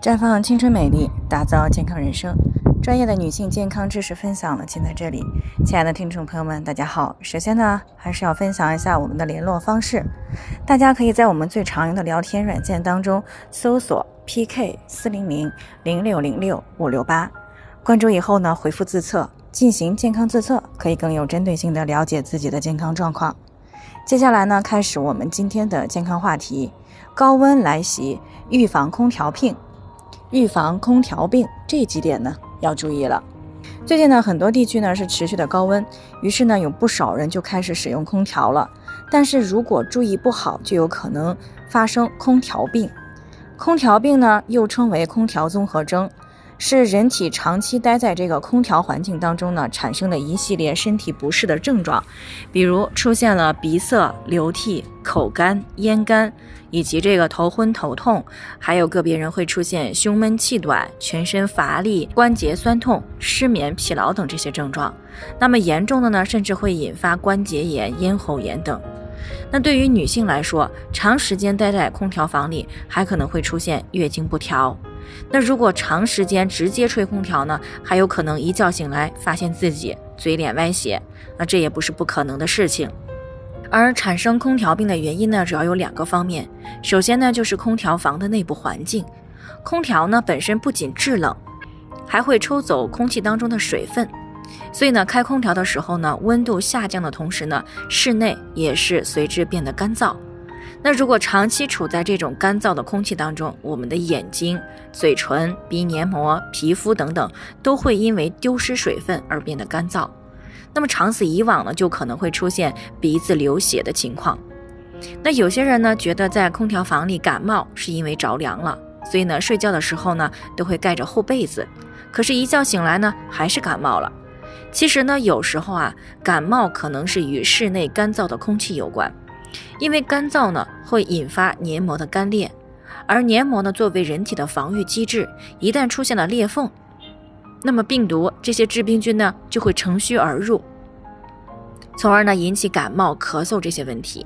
绽放青春美丽，打造健康人生。专业的女性健康知识分享呢，尽在这里。亲爱的听众朋友们，大家好。首先呢，还是要分享一下我们的联络方式。大家可以在我们最常用的聊天软件当中搜索 PK 四零零零六零六五六八，关注以后呢，回复自测进行健康自测，可以更有针对性的了解自己的健康状况。接下来呢，开始我们今天的健康话题：高温来袭，预防空调病。预防空调病这几点呢要注意了。最近呢，很多地区呢是持续的高温，于是呢有不少人就开始使用空调了。但是如果注意不好，就有可能发生空调病。空调病呢又称为空调综合征。是人体长期待在这个空调环境当中呢，产生的一系列身体不适的症状，比如出现了鼻塞、流涕、口干、咽干，以及这个头昏头痛，还有个别人会出现胸闷气短、全身乏力、关节酸痛、失眠、疲劳等这些症状。那么严重的呢，甚至会引发关节炎、咽喉炎等。那对于女性来说，长时间待在空调房里，还可能会出现月经不调。那如果长时间直接吹空调呢，还有可能一觉醒来发现自己嘴脸歪斜，那这也不是不可能的事情。而产生空调病的原因呢，主要有两个方面。首先呢，就是空调房的内部环境，空调呢本身不仅制冷，还会抽走空气当中的水分，所以呢，开空调的时候呢，温度下降的同时呢，室内也是随之变得干燥。那如果长期处在这种干燥的空气当中，我们的眼睛、嘴唇、鼻黏膜、皮肤等等都会因为丢失水分而变得干燥。那么长此以往呢，就可能会出现鼻子流血的情况。那有些人呢，觉得在空调房里感冒是因为着凉了，所以呢，睡觉的时候呢都会盖着厚被子，可是，一觉醒来呢还是感冒了。其实呢，有时候啊，感冒可能是与室内干燥的空气有关。因为干燥呢，会引发黏膜的干裂，而黏膜呢，作为人体的防御机制，一旦出现了裂缝，那么病毒这些致病菌呢，就会乘虚而入，从而呢引起感冒、咳嗽这些问题。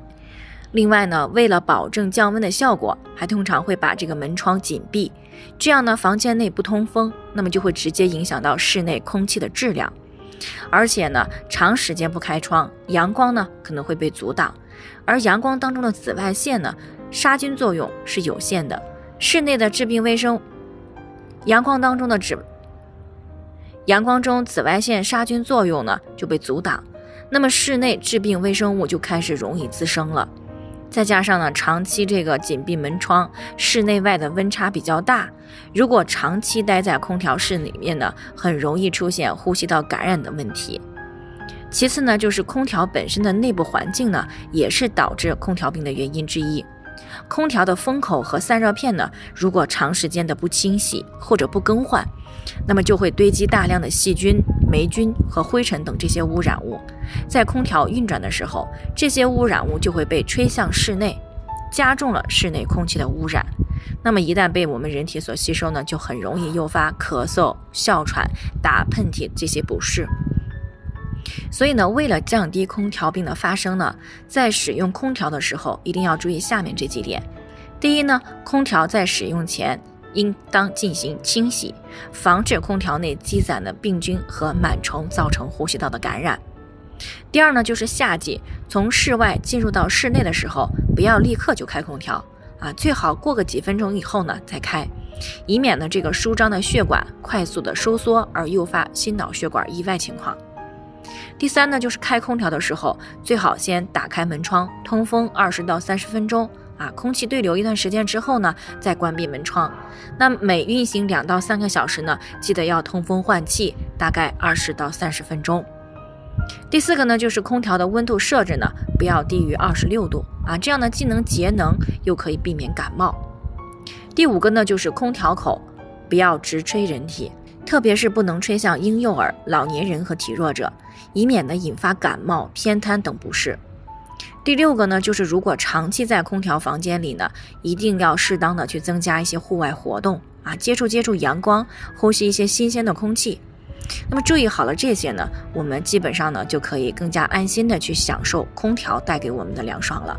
另外呢，为了保证降温的效果，还通常会把这个门窗紧闭，这样呢，房间内不通风，那么就会直接影响到室内空气的质量。而且呢，长时间不开窗，阳光呢可能会被阻挡，而阳光当中的紫外线呢，杀菌作用是有限的，室内的致病微生，阳光当中的紫，阳光中紫外线杀菌作用呢就被阻挡，那么室内致病微生物就开始容易滋生了。再加上呢，长期这个紧闭门窗，室内外的温差比较大，如果长期待在空调室里面呢，很容易出现呼吸道感染的问题。其次呢，就是空调本身的内部环境呢，也是导致空调病的原因之一。空调的风口和散热片呢，如果长时间的不清洗或者不更换，那么就会堆积大量的细菌。霉菌和灰尘等这些污染物，在空调运转的时候，这些污染物就会被吹向室内，加重了室内空气的污染。那么一旦被我们人体所吸收呢，就很容易诱发咳嗽、哮喘、打喷嚏这些不适。所以呢，为了降低空调病的发生呢，在使用空调的时候，一定要注意下面这几点。第一呢，空调在使用前。应当进行清洗，防止空调内积攒的病菌和螨虫造成呼吸道的感染。第二呢，就是夏季从室外进入到室内的时候，不要立刻就开空调啊，最好过个几分钟以后呢再开，以免呢这个舒张的血管快速的收缩而诱发心脑血管意外情况。第三呢，就是开空调的时候，最好先打开门窗通风二十到三十分钟。啊，空气对流一段时间之后呢，再关闭门窗。那每运行两到三个小时呢，记得要通风换气，大概二十到三十分钟。第四个呢，就是空调的温度设置呢，不要低于二十六度啊，这样呢既能节能，又可以避免感冒。第五个呢，就是空调口不要直吹人体，特别是不能吹向婴幼儿、老年人和体弱者，以免呢引发感冒、偏瘫等不适。第六个呢，就是如果长期在空调房间里呢，一定要适当的去增加一些户外活动啊，接触接触阳光，呼吸一些新鲜的空气。那么注意好了这些呢，我们基本上呢就可以更加安心的去享受空调带给我们的凉爽了。